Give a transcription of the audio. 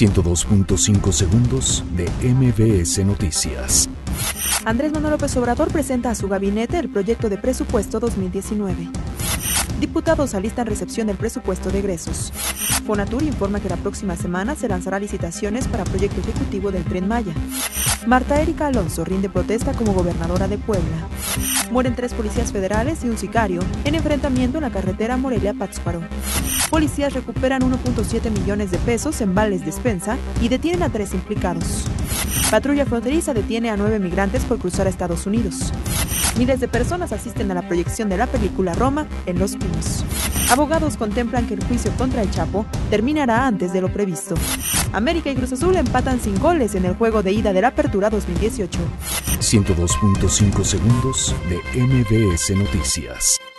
102.5 segundos de MBS Noticias. Andrés Manuel López Obrador presenta a su gabinete el proyecto de presupuesto 2019. Diputados alistan recepción del presupuesto de egresos. Fonatur informa que la próxima semana se lanzará licitaciones para proyecto ejecutivo del Tren Maya. Marta Erika Alonso rinde protesta como gobernadora de Puebla. Mueren tres policías federales y un sicario en enfrentamiento en la carretera Morelia-Pátzcuaro. Policías recuperan 1.7 millones de pesos en vales despensa y detienen a tres implicados. Patrulla fronteriza detiene a nueve migrantes por cruzar a Estados Unidos. Miles de personas asisten a la proyección de la película Roma en Los Pinos. Abogados contemplan que el juicio contra el Chapo terminará antes de lo previsto. América y Cruz Azul empatan sin goles en el juego de ida de la Apertura 2018. 102.5 segundos de MBS Noticias.